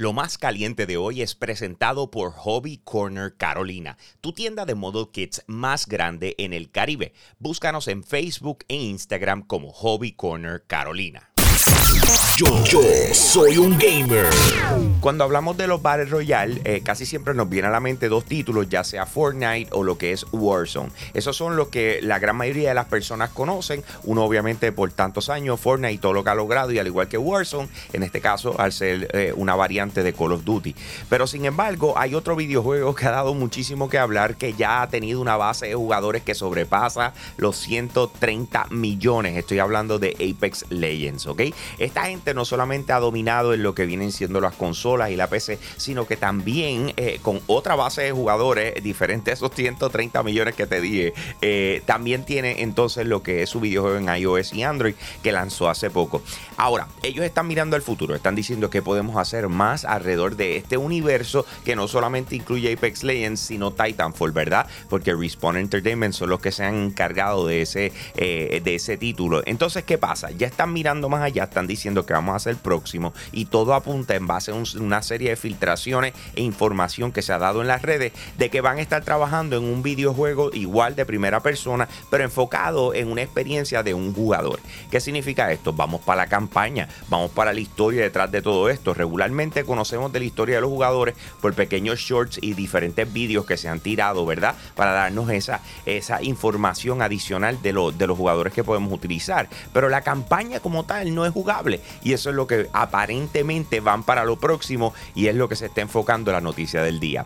Lo más caliente de hoy es presentado por Hobby Corner Carolina, tu tienda de model kits más grande en el Caribe. Búscanos en Facebook e Instagram como Hobby Corner Carolina. Yo, yo soy un gamer. Cuando hablamos de los Battle Royale, eh, casi siempre nos viene a la mente dos títulos, ya sea Fortnite o lo que es Warzone. Esos son los que la gran mayoría de las personas conocen. Uno, obviamente, por tantos años, Fortnite todo lo que ha logrado, y al igual que Warzone, en este caso, al ser eh, una variante de Call of Duty. Pero sin embargo, hay otro videojuego que ha dado muchísimo que hablar, que ya ha tenido una base de jugadores que sobrepasa los 130 millones. Estoy hablando de Apex Legends, ¿ok? Esta gente no solamente ha dominado en lo que vienen siendo las consolas y la PC, sino que también eh, con otra base de jugadores diferente a esos 130 millones que te dije, eh, también tiene entonces lo que es su videojuego en iOS y Android que lanzó hace poco. Ahora, ellos están mirando al futuro, están diciendo que podemos hacer más alrededor de este universo que no solamente incluye Apex Legends, sino Titanfall, ¿verdad? Porque Respawn Entertainment son los que se han encargado de ese, eh, de ese título. Entonces, ¿qué pasa? Ya están mirando más allá, están diciendo que vamos a hacer próximo y todo apunta en base a una serie de filtraciones e información que se ha dado en las redes de que van a estar trabajando en un videojuego igual de primera persona, pero enfocado en una experiencia de un jugador. ¿Qué significa esto? Vamos para la campaña, vamos para la historia detrás de todo esto. Regularmente conocemos de la historia de los jugadores por pequeños shorts y diferentes vídeos que se han tirado, ¿verdad? Para darnos esa, esa información adicional de, de los jugadores que podemos utilizar. Pero la campaña como tal no es jugable y eso es lo que aparentemente van para lo próximo y es lo que se está enfocando la noticia del día.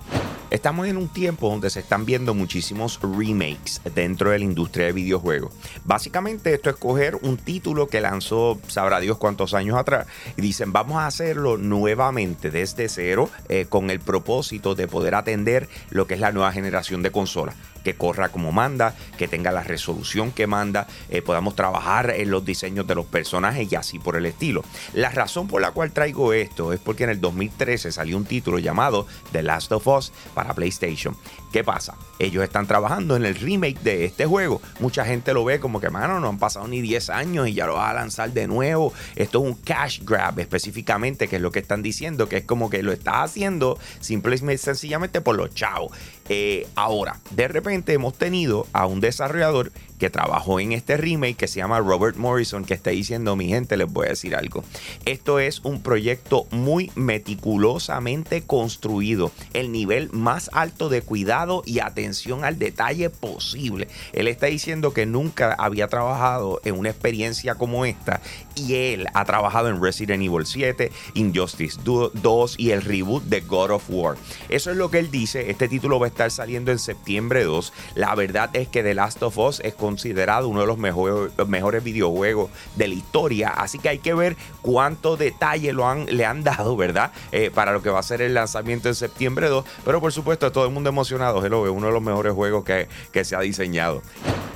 Estamos en un tiempo donde se están viendo muchísimos remakes dentro de la industria de videojuegos. Básicamente esto es coger un título que lanzó sabrá Dios cuántos años atrás y dicen vamos a hacerlo nuevamente desde cero eh, con el propósito de poder atender lo que es la nueva generación de consolas que corra como manda, que tenga la resolución que manda, eh, podamos trabajar en los diseños de los personajes y así por el estilo. La razón por la cual traigo esto es porque en el 2013 salió un título llamado The Last of Us PlayStation. ¿Qué pasa? Ellos están trabajando en el remake de este juego. Mucha gente lo ve como que, mano, no han pasado ni 10 años y ya lo va a lanzar de nuevo. Esto es un cash grab específicamente, que es lo que están diciendo, que es como que lo estás haciendo simplemente sencillamente por los chavos. Eh, ahora, de repente hemos tenido a un desarrollador que trabajó en este remake que se llama Robert Morrison, que está diciendo, mi gente, les voy a decir algo. Esto es un proyecto muy meticulosamente construido, el nivel más alto de cuidado y atención al detalle posible. Él está diciendo que nunca había trabajado en una experiencia como esta y él ha trabajado en Resident Evil 7, Injustice 2 y el reboot de God of War. Eso es lo que él dice. Este título va a estar saliendo en septiembre 2. La verdad es que The Last of Us es considerado uno de los mejores, mejores videojuegos de la historia. Así que hay que ver cuánto detalle lo han, le han dado, ¿verdad? Eh, para lo que va a ser el lanzamiento en septiembre 2. Pero por supuesto, todo el mundo emocionado. Hello, es uno de los mejores juegos que, que se ha diseñado.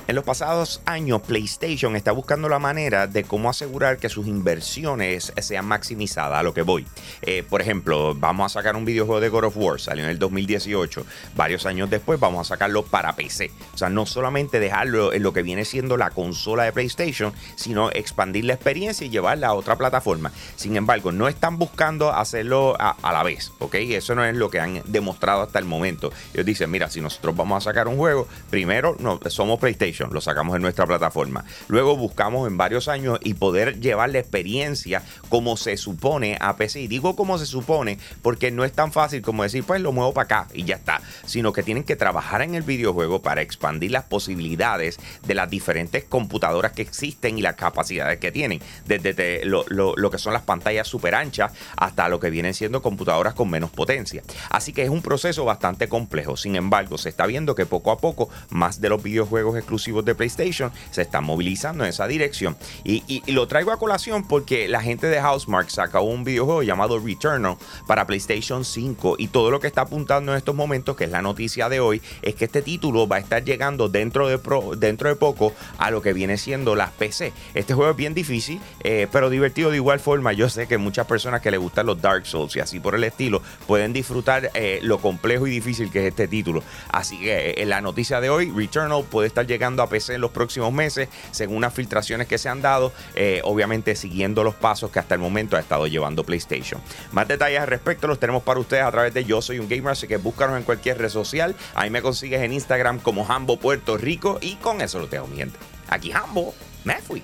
En los pasados años, PlayStation está buscando la manera de cómo asegurar que sus inversiones sean maximizadas, a lo que voy. Eh, por ejemplo, vamos a sacar un videojuego de God of War, salió en el 2018. Varios años después vamos a sacarlo para PC. O sea, no solamente dejarlo en lo que viene siendo la consola de PlayStation, sino expandir la experiencia y llevarla a otra plataforma. Sin embargo, no están buscando hacerlo a, la vez, ¿ok? Eso no es lo que han demostrado hasta el momento. Ellos dicen, mira, si nosotros vamos a sacar un juego, primero somos PlayStation lo sacamos en nuestra plataforma. Luego buscamos en varios años y poder llevar la experiencia como se supone a PC. Y digo como se supone porque no es tan fácil como decir, pues lo muevo para acá y ya está, sino que tienen que trabajar en el videojuego para expandir las posibilidades de las diferentes computadoras que existen y las capacidades que tienen, desde lo, lo que son las pantallas super anchas hasta lo que vienen siendo computadoras con menos potencia. Así que es un proceso bastante complejo. Sin embargo, se está viendo que poco a poco más de los videojuegos exclusivos de PlayStation se están movilizando en esa dirección. Y, lo traigo a colación porque la gente de Housemark sacó un videojuego llamado Returnal para PlayStation 5 y todo lo que está apuntando en estos momentos, que es la noticia de hoy, es que este título va a estar llegando dentro de, dentro de poco a lo que viene siendo las PC. Este juego es bien difícil, eh, pero divertido de igual forma. Yo sé que muchas personas que les gustan los Dark Souls y así por el estilo pueden disfrutar eh, lo complejo y difícil que es este título. Así que eh, la noticia de hoy, Returnal puede estar llegando a PC en los próximos meses, según unas filtraciones que se han dado, eh, obviamente siguiendo los pasos que hasta el momento ha estado llevando PlayStation. Más detalles al respecto los tenemos para ustedes a través de Yo Soy un Gamer, así que búscanos en cualquier red social. Ahí me consigues en Instagram como Hambo Puerto Rico y con eso lo tengo, mi. Aquí Hambo, me fui.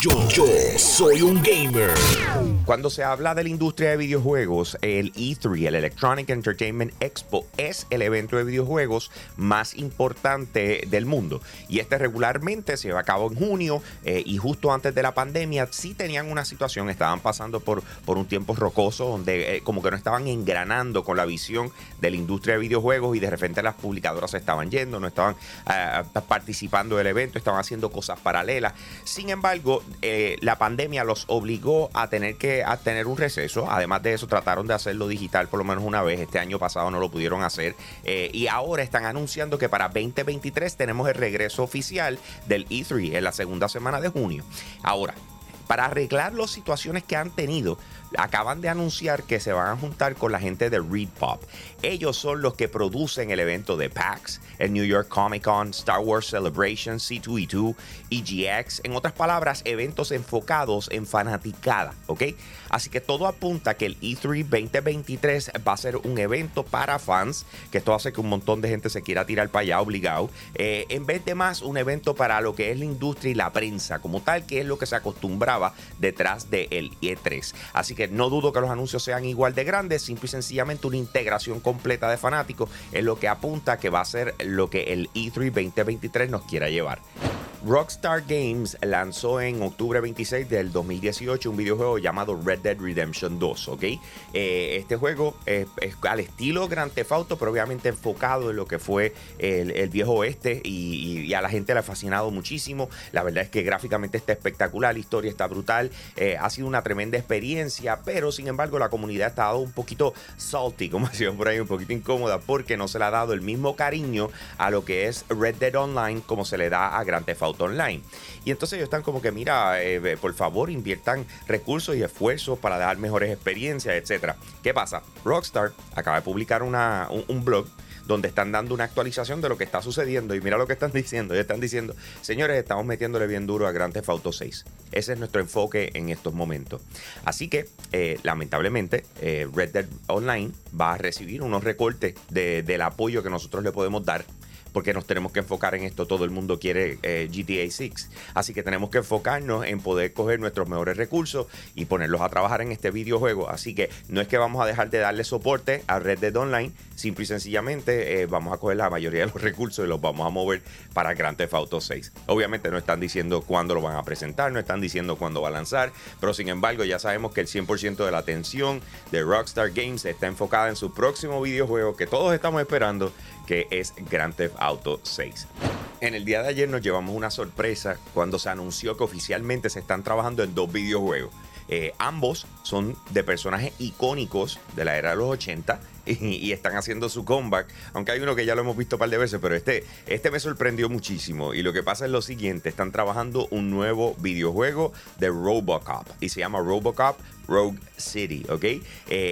Yo, yo soy un gamer. Cuando se habla de la industria de videojuegos, el E3, el Electronic Entertainment Expo, es el evento de videojuegos más importante del mundo. Y este regularmente se lleva a cabo en junio eh, y justo antes de la pandemia sí tenían una situación, estaban pasando por, por un tiempo rocoso donde eh, como que no estaban engranando con la visión de la industria de videojuegos y de repente las publicadoras se estaban yendo, no estaban eh, participando del evento, estaban haciendo cosas paralelas. Sin embargo, eh, la pandemia los obligó a tener que a tener un receso. Además de eso, trataron de hacerlo digital por lo menos una vez. Este año pasado no lo pudieron hacer. Eh, y ahora están anunciando que para 2023 tenemos el regreso oficial del E3 en la segunda semana de junio. Ahora, para arreglar las situaciones que han tenido, acaban de anunciar que se van a juntar con la gente de Read Pop. Ellos son los que producen el evento de PAX, el New York Comic Con, Star Wars Celebration, C2E2, EGX, en otras palabras, eventos enfocados en fanaticada, ¿ok? Así que todo apunta que el E3 2023 va a ser un evento para fans, que esto hace que un montón de gente se quiera tirar para allá obligado, eh, en vez de más un evento para lo que es la industria y la prensa como tal, que es lo que se acostumbraba detrás del E3. Así que no dudo que los anuncios sean igual de grandes, simple y sencillamente una integración completa de fanáticos es lo que apunta que va a ser lo que el E3 2023 nos quiera llevar. Rockstar Games lanzó en octubre 26 del 2018 un videojuego llamado Red Dead Redemption 2, ¿ok? Eh, este juego es, al estilo Grand Theft Auto, pero obviamente enfocado en lo que fue el, viejo oeste y, y, a la gente le ha fascinado muchísimo. La verdad es que gráficamente está espectacular, la historia está brutal, eh, ha sido una tremenda experiencia, pero sin embargo la comunidad ha estado un poquito salty, como decían por ahí, un poquito incómoda, porque no se le ha dado el mismo cariño a lo que es Red Dead Online como se le da a Grand Theft Auto Online. Y entonces ellos están como que, mira, eh, por favor inviertan recursos y esfuerzos para dar mejores experiencias, etc. ¿Qué pasa? Rockstar acaba de publicar una, un, blog donde están dando una actualización de lo que está sucediendo. Y mira lo que están diciendo. Ellos están diciendo, señores, estamos metiéndole bien duro a Grand Theft Auto 6. Ese es nuestro enfoque en estos momentos. Así que, eh, lamentablemente, eh, Red Dead Online va a recibir unos recortes de, del apoyo que nosotros le podemos dar porque nos tenemos que enfocar en esto. Todo el mundo quiere eh, GTA 6. Así que tenemos que enfocarnos en poder coger nuestros mejores recursos y ponerlos a trabajar en este videojuego. Así que no es que vamos a dejar de darle soporte a Red Dead Online, simple y sencillamente eh, vamos a coger la mayoría de los recursos y los vamos a mover para Grand Theft Auto 6. Obviamente no están diciendo cuándo lo van a presentar, no están diciendo cuándo va a lanzar, pero sin embargo ya sabemos que el 100% de la atención de Rockstar Games está enfocada en su próximo videojuego que todos estamos esperando, que es Grand Theft Auto 6. En el día de ayer nos llevamos una sorpresa cuando se anunció que oficialmente se están trabajando en dos videojuegos. Eh, ambos son de personajes icónicos de la era de los 80 y, están haciendo su comeback. Aunque hay uno que ya lo hemos visto un par de veces, pero este, este me sorprendió muchísimo. Y lo que pasa es lo siguiente: están trabajando un nuevo videojuego de Robocop y se llama Robocop Rogue City, ¿ok? Eh,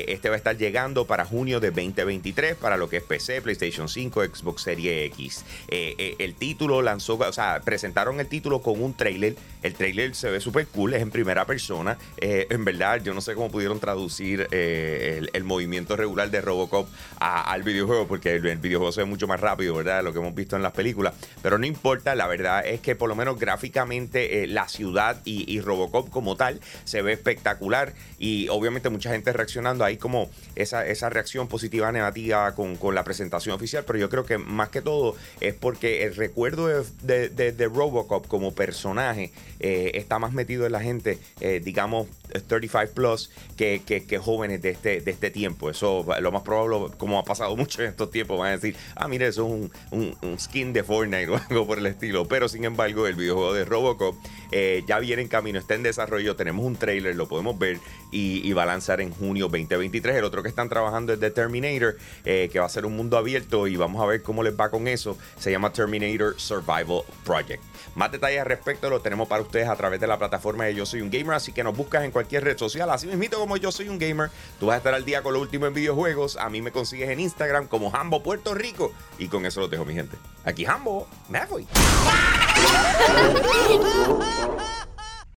este va a estar llegando para junio de 2023 para lo que es PC, PlayStation 5, Xbox Series X. Eh, eh, el título lanzó, o sea, presentaron el título con un trailer. El trailer se ve súper cool, es en primera persona. en verdad, yo no sé cómo pudieron traducir el, el, movimiento regular de Robocop a, al videojuego, porque el, videojuego se ve mucho más rápido, ¿verdad? Lo que hemos visto en las películas. Pero no importa, la verdad es que por lo menos gráficamente la ciudad y, Robocop como tal se ve espectacular y obviamente mucha gente reaccionando ahí como esa, esa reacción positiva negativa con, con, la presentación oficial, pero yo creo que más que todo es porque el recuerdo de, de Robocop como personaje eh, está más metido en la gente, eh, digamos, 35 plus que, que, jóvenes de este, de este tiempo. Eso lo más probable, como ha pasado mucho en estos tiempos, van a decir, ah, mire, eso es un, un, skin de Fortnite o algo por el estilo. Pero sin embargo, el videojuego de Robocop eh, ya viene en camino, está en desarrollo, tenemos un trailer, lo podemos ver y, va a lanzar en junio 2023. El otro que están trabajando es The Terminator, eh, que va a ser un mundo abierto y vamos a ver cómo les va con eso. Se llama Terminator Survival Project. Más detalles al respecto lo tenemos para ustedes a través de la plataforma de Yo Soy un Gamer, así que nos buscas en cualquier red social, así mismo como Yo Soy un Gamer. Tú vas a estar al día con lo último en videojuegos. A mí me consigues en Instagram como Hambo Puerto Rico. Y con eso lo dejo, mi gente. Aquí Hambo, me voy.